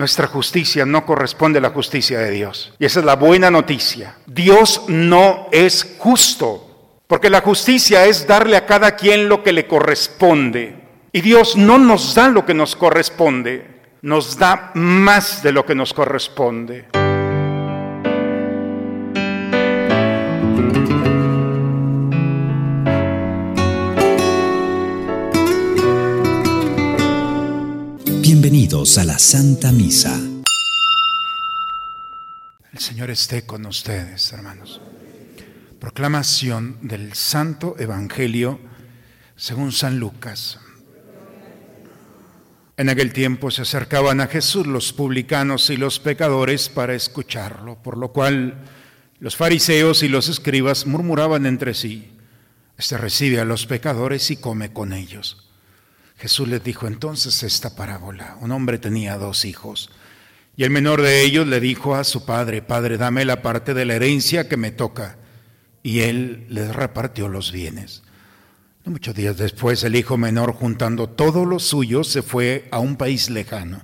Nuestra justicia no corresponde a la justicia de Dios. Y esa es la buena noticia. Dios no es justo, porque la justicia es darle a cada quien lo que le corresponde. Y Dios no nos da lo que nos corresponde, nos da más de lo que nos corresponde. Bienvenidos a la Santa Misa. El Señor esté con ustedes, hermanos. Proclamación del Santo Evangelio según San Lucas. En aquel tiempo se acercaban a Jesús los publicanos y los pecadores para escucharlo, por lo cual los fariseos y los escribas murmuraban entre sí, Este recibe a los pecadores y come con ellos. Jesús les dijo entonces esta parábola. Un hombre tenía dos hijos y el menor de ellos le dijo a su padre, Padre, dame la parte de la herencia que me toca. Y él les repartió los bienes. No muchos días después el hijo menor, juntando todo lo suyo, se fue a un país lejano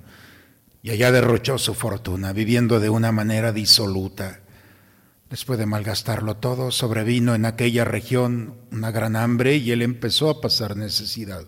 y allá derrochó su fortuna, viviendo de una manera disoluta. Después de malgastarlo todo, sobrevino en aquella región una gran hambre y él empezó a pasar necesidad.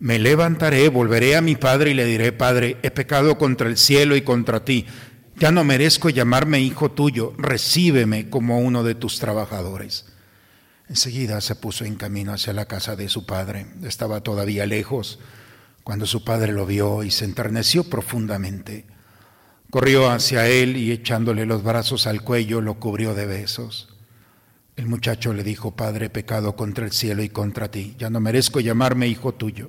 Me levantaré, volveré a mi padre y le diré, Padre, he pecado contra el cielo y contra ti. Ya no merezco llamarme hijo tuyo, recíbeme como uno de tus trabajadores. Enseguida se puso en camino hacia la casa de su padre. Estaba todavía lejos cuando su padre lo vio y se enterneció profundamente. Corrió hacia él y echándole los brazos al cuello lo cubrió de besos. El muchacho le dijo, Padre, he pecado contra el cielo y contra ti, ya no merezco llamarme hijo tuyo.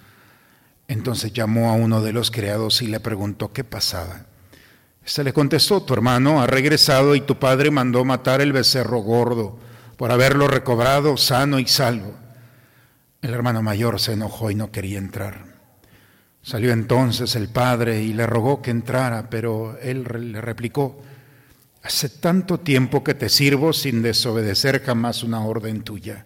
Entonces llamó a uno de los criados y le preguntó qué pasaba. Este le contestó, tu hermano ha regresado y tu padre mandó matar el becerro gordo por haberlo recobrado sano y salvo. El hermano mayor se enojó y no quería entrar. Salió entonces el padre y le rogó que entrara, pero él le replicó, hace tanto tiempo que te sirvo sin desobedecer jamás una orden tuya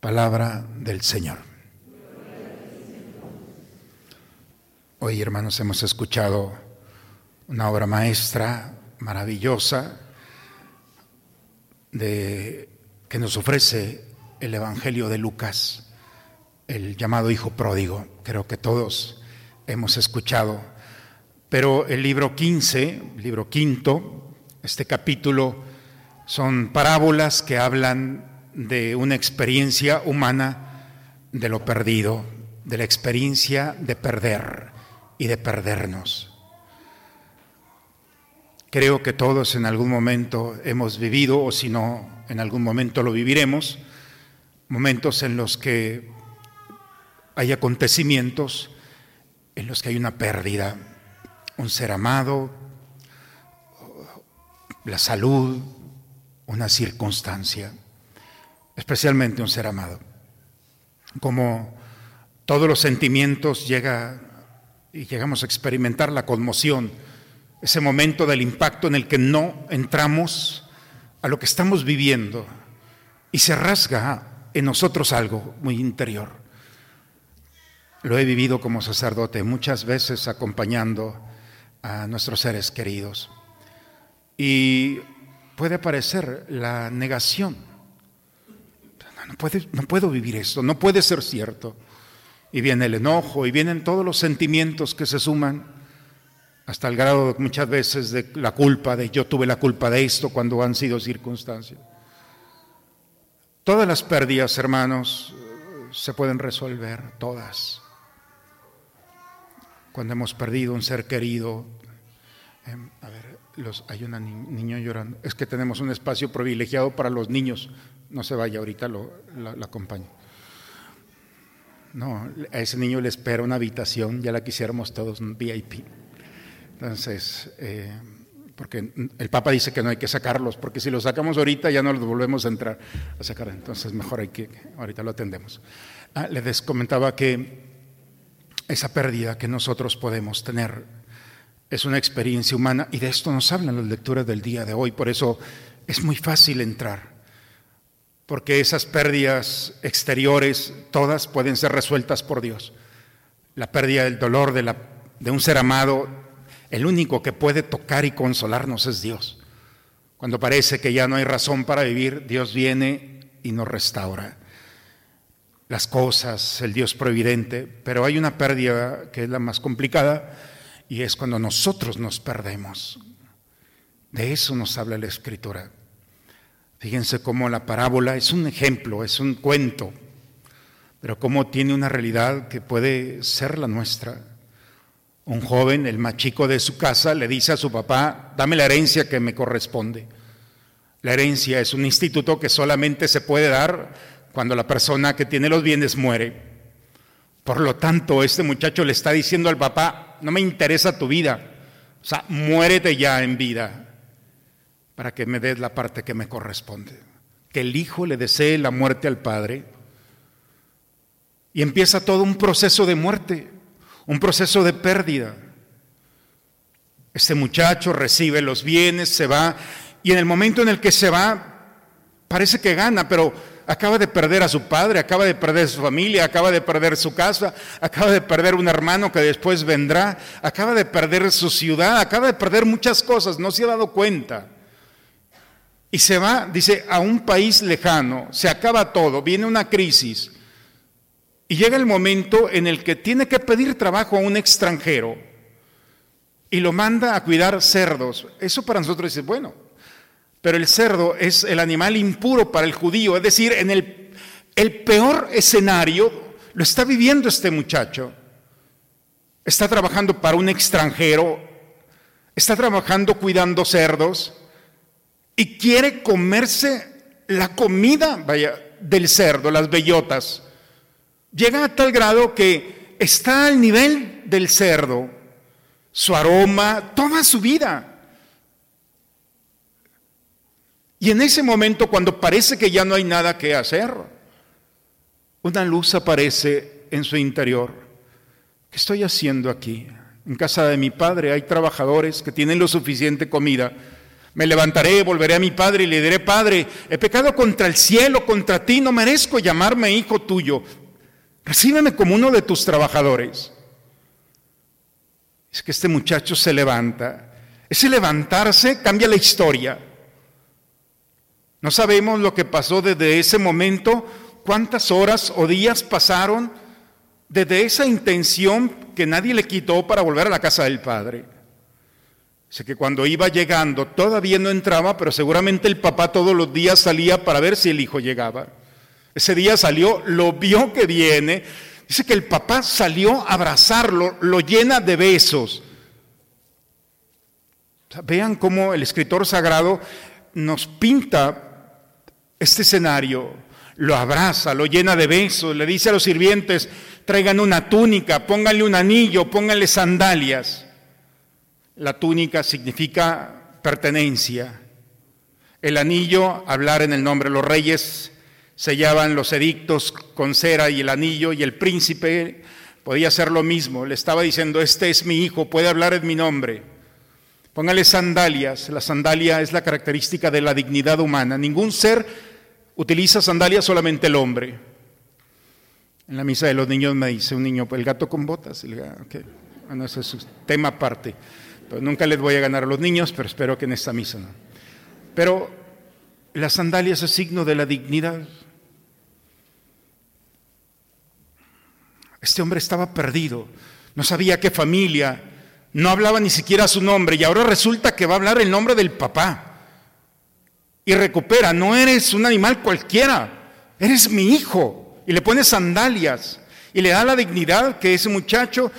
Palabra del Señor. Hoy, hermanos, hemos escuchado una obra maestra maravillosa de, que nos ofrece el Evangelio de Lucas, el llamado Hijo Pródigo. Creo que todos hemos escuchado. Pero el libro 15, libro quinto, este capítulo, son parábolas que hablan de una experiencia humana de lo perdido, de la experiencia de perder y de perdernos. Creo que todos en algún momento hemos vivido, o si no, en algún momento lo viviremos, momentos en los que hay acontecimientos en los que hay una pérdida, un ser amado, la salud, una circunstancia especialmente un ser amado. Como todos los sentimientos llega y llegamos a experimentar la conmoción, ese momento del impacto en el que no entramos a lo que estamos viviendo y se rasga en nosotros algo muy interior. Lo he vivido como sacerdote muchas veces acompañando a nuestros seres queridos. Y puede aparecer la negación. No, no puedo vivir esto, no puede ser cierto. Y viene el enojo y vienen todos los sentimientos que se suman hasta el grado muchas veces de la culpa, de yo tuve la culpa de esto cuando han sido circunstancias. Todas las pérdidas, hermanos, se pueden resolver, todas. Cuando hemos perdido un ser querido, em, a ver, los, hay un niño llorando, es que tenemos un espacio privilegiado para los niños, no se vaya, ahorita lo, la, acompaño. No, a ese niño le espera una habitación, ya la quisiéramos todos, un VIP. Entonces, eh, porque el Papa dice que no hay que sacarlos, porque si los sacamos ahorita ya no los volvemos a entrar a sacar, entonces mejor hay que, ahorita lo atendemos. Ah, les comentaba que esa pérdida que nosotros podemos tener es una experiencia humana y de esto nos hablan las lecturas del día de hoy, por eso es muy fácil entrar, porque esas pérdidas exteriores todas pueden ser resueltas por Dios. La pérdida del dolor de, la, de un ser amado el único que puede tocar y consolarnos es Dios. Cuando parece que ya no hay razón para vivir, Dios viene y nos restaura las cosas, el Dios providente, pero hay una pérdida que es la más complicada y es cuando nosotros nos perdemos. De eso nos habla la Escritura. Fíjense cómo la parábola es un ejemplo, es un cuento, pero cómo tiene una realidad que puede ser la nuestra. Un joven, el más chico de su casa, le dice a su papá, dame la herencia que me corresponde. La herencia es un instituto que solamente se puede dar cuando la persona que tiene los bienes muere. Por lo tanto, este muchacho le está diciendo al papá, no me interesa tu vida, o sea, muérete ya en vida para que me des la parte que me corresponde. Que el hijo le desee la muerte al padre y empieza todo un proceso de muerte un proceso de pérdida. Este muchacho recibe los bienes, se va, y en el momento en el que se va, parece que gana, pero acaba de perder a su padre, acaba de perder su familia, acaba de perder su casa, acaba de perder un hermano que después vendrá, acaba de perder su ciudad, acaba de perder muchas cosas, no se ha dado cuenta. Y se va, dice, a un país lejano, se acaba todo, viene una crisis. Y llega el momento en el que tiene que pedir trabajo a un extranjero y lo manda a cuidar cerdos. Eso para nosotros es bueno, pero el cerdo es el animal impuro para el judío, es decir, en el, peor escenario lo está viviendo este muchacho. Está trabajando para un extranjero, está trabajando cuidando cerdos y quiere comerse la comida, del cerdo, las bellotas. Llega a tal grado que está al nivel del cerdo, su aroma, toda su vida. Y en ese momento, cuando parece que ya no hay nada que hacer, una luz aparece en su interior. ¿Qué estoy haciendo aquí? En casa de mi padre hay trabajadores que tienen lo suficiente comida. Me levantaré, volveré a mi padre y le diré, Padre, he pecado contra el cielo, contra ti, no merezco llamarme hijo tuyo. Recíbeme como uno de tus trabajadores. Es que este muchacho se levanta. Ese levantarse cambia la historia. No sabemos lo que pasó desde ese momento, cuántas horas o días pasaron desde esa intención que nadie le quitó para volver a la casa del Padre. Sé que cuando iba llegando todavía no entraba, pero seguramente el papá todos los días salía para ver si el hijo llegaba. Ese día salió, lo vio que viene. Dice que el papá salió a abrazarlo, lo llena de besos. vean cómo el escritor sagrado nos pinta este escenario. Lo abraza, lo llena de besos, le dice a los sirvientes, traigan una túnica, pónganle un anillo, pónganle sandalias. La túnica significa pertenencia. El anillo, hablar en el nombre los reyes, sellaban los edictos con cera y el anillo y el príncipe podía hacer lo mismo. Le estaba diciendo, este es mi hijo, puede hablar en mi nombre. Póngale sandalias. La sandalia es la característica de la dignidad humana. Ningún ser utiliza sandalias, solamente el hombre. En la misa de los niños me dice un niño, el gato con botas. El Bueno, ese es un tema aparte. Nunca les voy a ganar a los niños, pero espero que en esta misa no. Pero las sandalias es signo de la dignidad. Este hombre estaba perdido, no sabía qué familia, no hablaba ni siquiera su nombre y ahora resulta que va a hablar el nombre del papá. Y recupera, no eres un animal cualquiera, eres mi hijo. Y le pone sandalias y le da la dignidad que ese muchacho,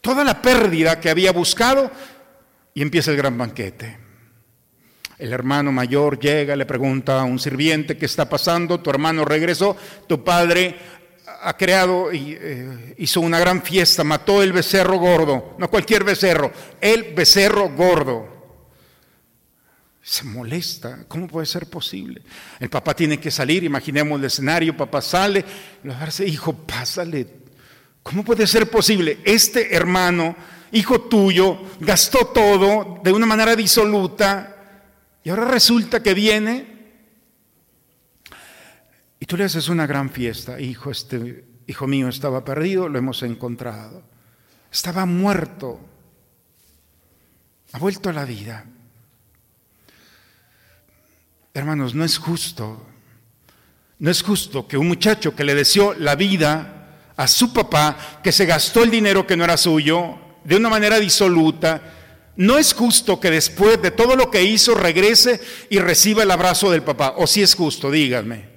toda la pérdida que había buscado, y empieza el gran banquete. El hermano mayor llega, le pregunta a un sirviente qué está pasando, tu hermano regresó, tu padre ha creado y eh, hizo una gran fiesta, mató el becerro gordo, no cualquier becerro, el becerro gordo. Se molesta, ¿cómo puede ser posible? El papá tiene que salir, imaginemos el escenario, papá sale, le dice, hijo, pásale. ¿Cómo puede ser posible? Este hermano, hijo tuyo, gastó todo de una manera disoluta y ahora resulta que viene y tú le haces una gran fiesta, hijo, este hijo mío estaba perdido, lo hemos encontrado. Estaba muerto, ha vuelto a la vida. Hermanos, no es justo, no es justo que un muchacho que le deseó la vida a su papá, que se gastó el dinero que no era suyo, de una manera disoluta, no es justo que después de todo lo que hizo regrese y reciba el abrazo del papá. O si es justo, díganme.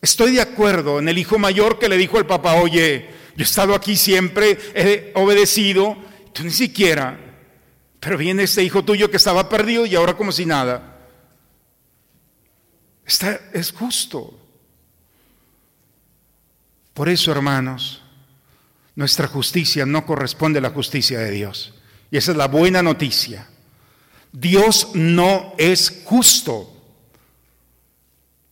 Estoy de acuerdo en el hijo mayor que le dijo al papá, oye, yo he estado aquí siempre, he obedecido, tú ni siquiera, pero viene este hijo tuyo que estaba perdido y ahora como si nada. Está, es justo. Por eso, hermanos, nuestra justicia no corresponde a la justicia de Dios. Y esa es la buena noticia. Dios no es justo.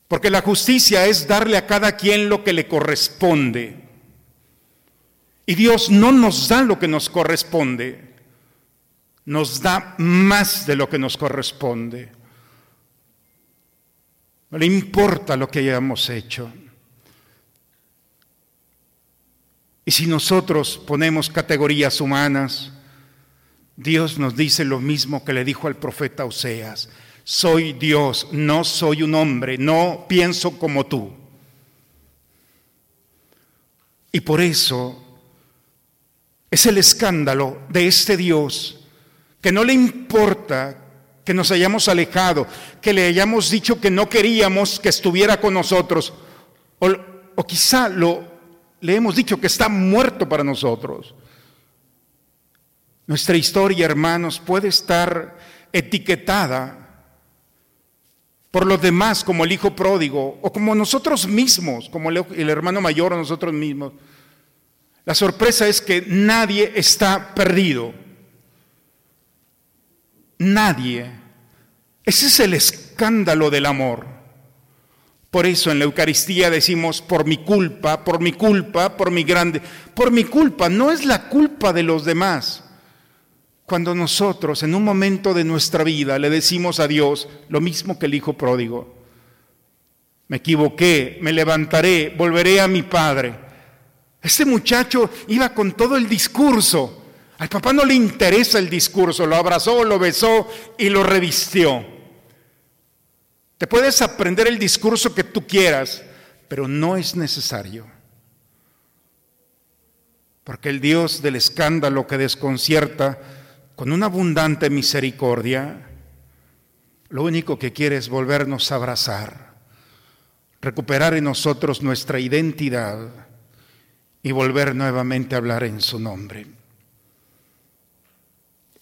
Porque la justicia es darle a cada quien lo que le corresponde. Y Dios no nos da lo que nos corresponde, nos da más de lo que nos corresponde. No le importa lo que hayamos hecho. Y si nosotros ponemos categorías humanas, Dios nos dice lo mismo que le dijo al profeta Oseas soy Dios, no soy un hombre, no pienso como tú. Y por eso es el escándalo de este Dios que no le importa que nos hayamos alejado, que le hayamos dicho que no queríamos que estuviera con nosotros, o, quizá lo, le hemos dicho que está muerto para nosotros. Nuestra historia, hermanos, puede estar etiquetada por los demás como el hijo pródigo o como nosotros mismos, como el, hermano mayor o nosotros mismos. La sorpresa es que nadie está perdido. Nadie. Ese es el escándalo del amor. Por eso en la Eucaristía decimos, por mi culpa, por mi culpa, por mi grande, por mi culpa, no es la culpa de los demás. Cuando nosotros en un momento de nuestra vida le decimos a Dios lo mismo que el Hijo pródigo, me equivoqué, me levantaré, volveré a mi Padre. Este muchacho iba con todo el discurso. Al papá no le interesa el discurso, lo abrazó, lo besó y lo revistió. Te puedes aprender el discurso que tú quieras, pero no es necesario. Porque el Dios del escándalo que desconcierta con una abundante misericordia, lo único que quiere es volvernos a abrazar, recuperar en nosotros nuestra identidad y volver nuevamente a hablar en su nombre.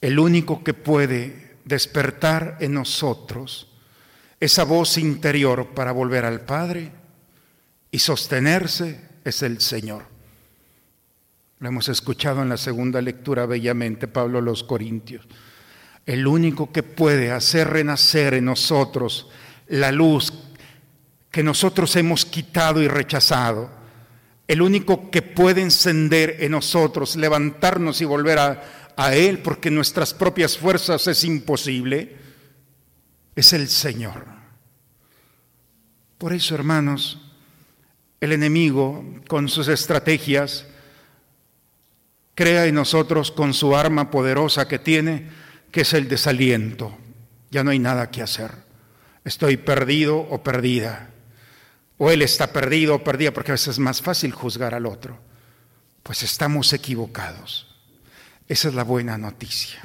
El único que puede despertar en nosotros esa voz interior para volver al Padre y sostenerse es el Señor. Lo hemos escuchado en la segunda lectura bellamente, Pablo los Corintios. El único que puede hacer renacer en nosotros la luz que nosotros hemos quitado y rechazado. El único que puede encender en nosotros, levantarnos y volver a, a Él porque nuestras propias fuerzas es imposible, es el Señor. Por eso, hermanos, el enemigo con sus estrategias crea en nosotros con su arma poderosa que tiene, que es el desaliento. Ya no hay nada que hacer. Estoy perdido o perdida. O él está perdido o perdida, porque a veces es más fácil juzgar al otro. Pues estamos equivocados. Esa es la buena noticia.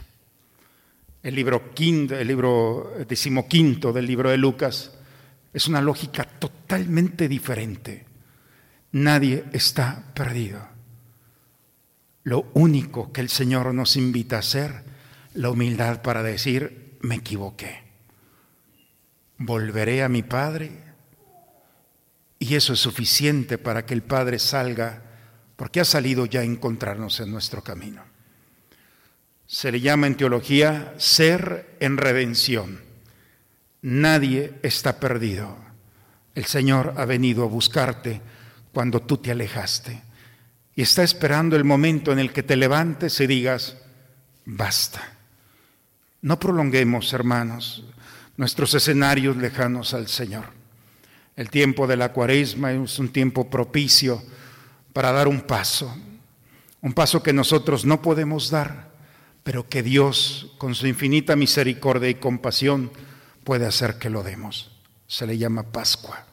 El libro, quinto, el libro decimoquinto del libro de Lucas es una lógica totalmente diferente. Nadie está perdido. Lo único que el Señor nos invita a hacer, la humildad para decir, me equivoqué. Volveré a mi Padre y eso es suficiente para que el Padre salga, porque ha salido ya a encontrarnos en nuestro camino. Se le llama en teología ser en redención. Nadie está perdido. El Señor ha venido a buscarte cuando tú te alejaste y está esperando el momento en el que te levantes y digas, basta. No prolonguemos, hermanos, nuestros escenarios lejanos al Señor. El tiempo de la cuaresma es un tiempo propicio para dar un paso, un paso que nosotros no podemos dar, pero que Dios, con su infinita misericordia y compasión, puede hacer que lo demos. Se le llama Pascua.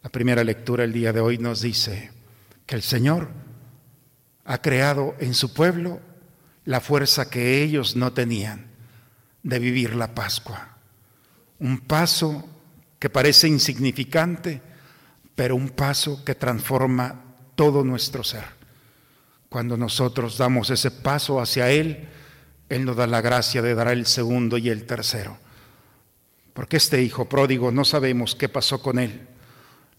La primera lectura el día de hoy nos dice, que el Señor ha creado en su pueblo la fuerza que ellos no tenían de vivir la Pascua. Un paso que parece insignificante, pero un paso que transforma todo nuestro ser. Cuando nosotros damos ese paso hacia Él, Él nos da la gracia de dar el segundo y el tercero. Porque este hijo pródigo no sabemos qué pasó con él.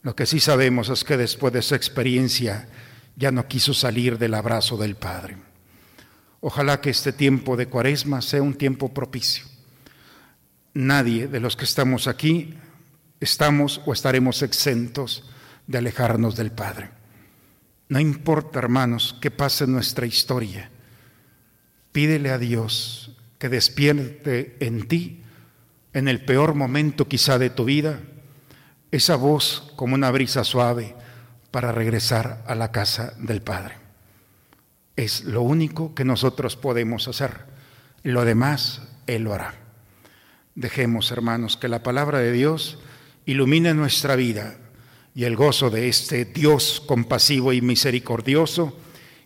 Lo que sí sabemos es que después de esa experiencia ya no quiso salir del abrazo del Padre. Ojalá que este tiempo de cuaresma sea un tiempo propicio. Nadie de los que estamos aquí estamos o estaremos exentos de alejarnos del Padre. No importa, hermanos, qué pase en nuestra historia. Pídele a Dios que despierte en ti, en el peor momento quizá de tu vida, esa voz como una brisa suave para regresar a la casa del Padre. Es lo único que nosotros podemos hacer. Lo demás, Él lo hará. Dejemos, hermanos, que la palabra de Dios ilumine nuestra vida y el gozo de este Dios compasivo y misericordioso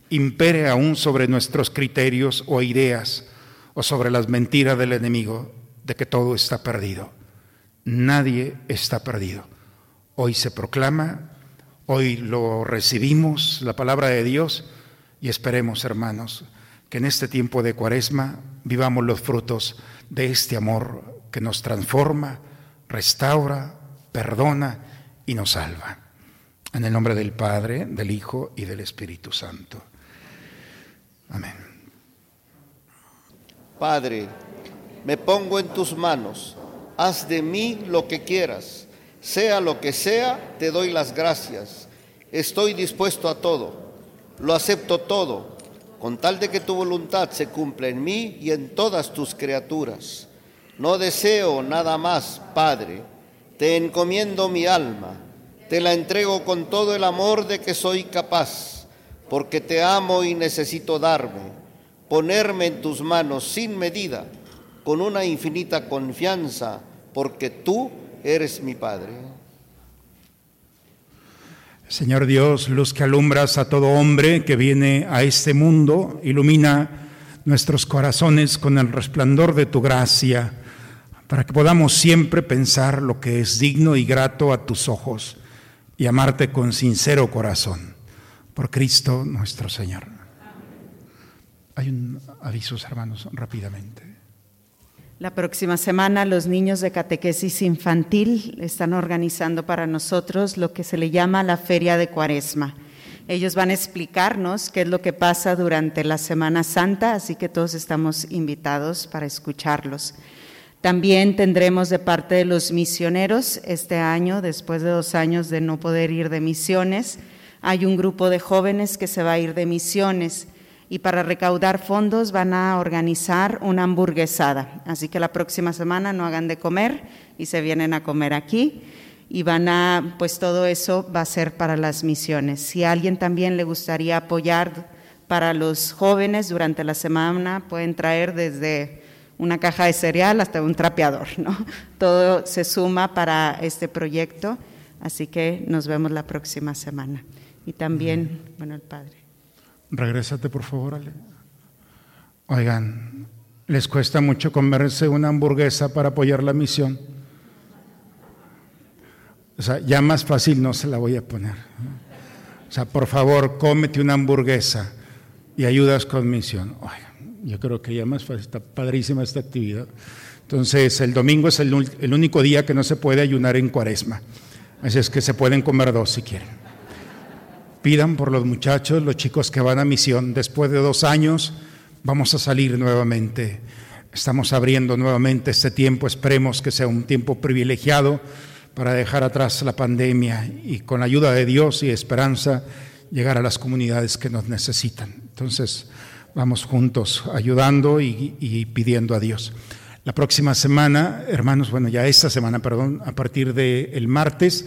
impere aún sobre nuestros criterios o ideas o sobre las mentiras del enemigo de que todo está perdido. Nadie está perdido. Hoy se proclama, hoy lo recibimos, la palabra de Dios, y esperemos, hermanos, que en este tiempo de cuaresma vivamos los frutos de este amor que nos transforma, restaura, perdona y nos salva. En el nombre del Padre, del Hijo y del Espíritu Santo. Amén. Padre, me pongo en tus manos, haz de mí lo que quieras, sea lo que sea, te doy las gracias. Estoy dispuesto a todo, lo acepto todo, con tal de que tu voluntad se cumpla en mí y en todas tus criaturas. No deseo nada más, Padre, te encomiendo mi alma, te la entrego con todo el amor de que soy capaz, porque te amo y necesito darme, ponerme en tus manos sin medida con una infinita confianza, porque tú eres mi Padre. Señor Dios, luz que alumbras a todo hombre que viene a este mundo, ilumina nuestros corazones con el resplandor de tu gracia, para que podamos siempre pensar lo que es digno y grato a tus ojos y amarte con sincero corazón. Por Cristo nuestro Señor. Hay un aviso, hermanos, rápidamente. La próxima semana los niños de catequesis infantil están organizando para nosotros lo que se le llama la Feria de Cuaresma. Ellos van a explicarnos qué es lo que pasa durante la Semana Santa, así que todos estamos invitados para escucharlos. También tendremos de parte de los misioneros este año, después de dos años de no poder ir de misiones, hay un grupo de jóvenes que se va a ir de misiones y para recaudar fondos van a organizar una hamburguesada. Así que la próxima semana no hagan de comer y se vienen a comer aquí y van a, pues todo eso va a ser para las misiones. Si a alguien también le gustaría apoyar para los jóvenes durante la semana, pueden traer desde una caja de cereal hasta un trapeador, ¿no? Todo se suma para este proyecto, así que nos vemos la próxima semana. Y también, bueno, el Padre. Regrésate, por favor, Ale. Oigan, ¿les cuesta mucho comerse una hamburguesa para apoyar la misión? O sea, ya más fácil no se la voy a poner. O sea, por favor, cómete una hamburguesa y ayudas con misión. Oigan, yo creo que ya más fácil, está padrísima esta actividad. Entonces, el domingo es el, único día que no se puede ayunar en cuaresma. Así es que se pueden comer dos si quieren. Pidan por los muchachos, los chicos que van a misión. Después de dos años vamos a salir nuevamente. Estamos abriendo nuevamente este tiempo. Esperemos que sea un tiempo privilegiado para dejar atrás la pandemia y con la ayuda de Dios y esperanza llegar a las comunidades que nos necesitan. Entonces, vamos juntos ayudando y, pidiendo a Dios. La próxima semana, hermanos, bueno, ya esta semana, perdón, a partir del martes,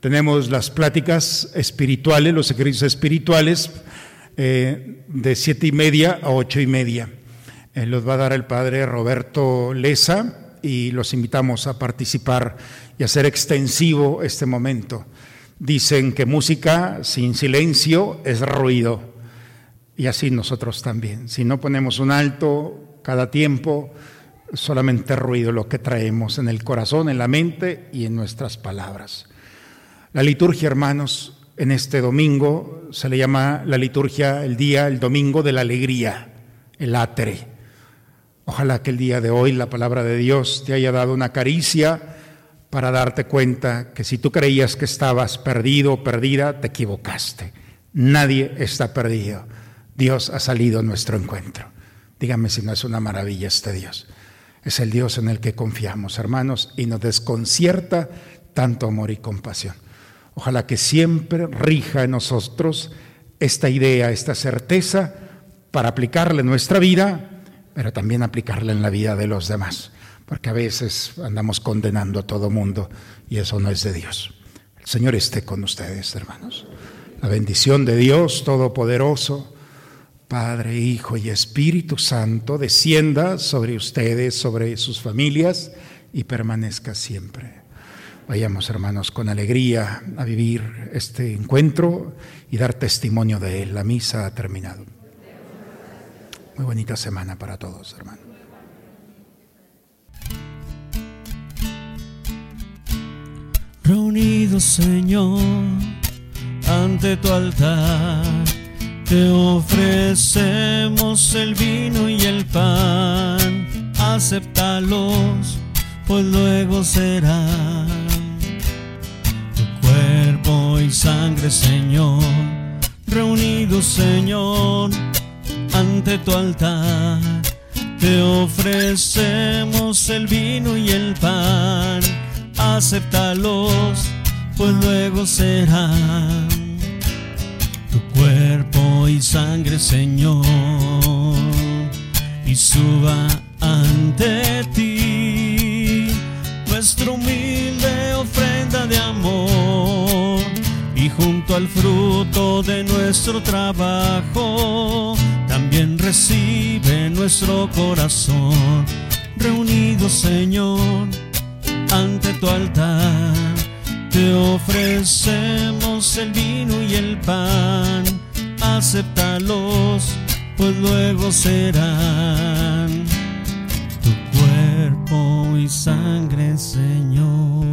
tenemos las pláticas espirituales, los ejercicios espirituales, eh, de siete y media a ocho y media. Eh, los va a dar el padre Roberto Leza y los invitamos a participar y hacer extensivo este momento. Dicen que música sin silencio es ruido y así nosotros también. Si no ponemos un alto cada tiempo, solamente ruido lo que traemos en el corazón, en la mente y en nuestras palabras. La liturgia, hermanos, en este domingo se le llama la liturgia el día, el domingo de la alegría, el átere. Ojalá que el día de hoy la palabra de Dios te haya dado una caricia para darte cuenta que si tú creías que estabas perdido o perdida, te equivocaste. Nadie está perdido. Dios ha salido a nuestro encuentro. Dígame si no es una maravilla este Dios. Es el Dios en el que confiamos, hermanos, y nos desconcierta tanto amor y compasión. Ojalá que siempre rija en nosotros esta idea, esta certeza, para aplicarla en nuestra vida, pero también aplicarla en la vida de los demás, porque a veces andamos condenando a todo mundo y eso no es de Dios. El Señor esté con ustedes, hermanos. La bendición de Dios Todopoderoso, Padre, Hijo y Espíritu Santo, descienda sobre ustedes, sobre sus familias y permanezca siempre. Vayamos, hermanos, con alegría a vivir este encuentro y dar testimonio de él. La misa ha terminado. Muy bonita semana para todos, hermanos. Reunidos, Señor, ante tu altar te ofrecemos el vino y el pan, acéptalos, pues luego será. Tu cuerpo y sangre, Señor, reunidos, Señor, ante tu altar. Te ofrecemos el vino y el pan, acéptalos, pues luego serán tu sangre, Señor, y suba ante ti nuestra humilde ofrenda de amor y junto al fruto de nuestro trabajo también recibe nuestro corazón. Reunido, Señor, ante tu altar te ofrecemos el vino y el pan, acéptalos, pues luego serán tu cuerpo y sangre, Señor.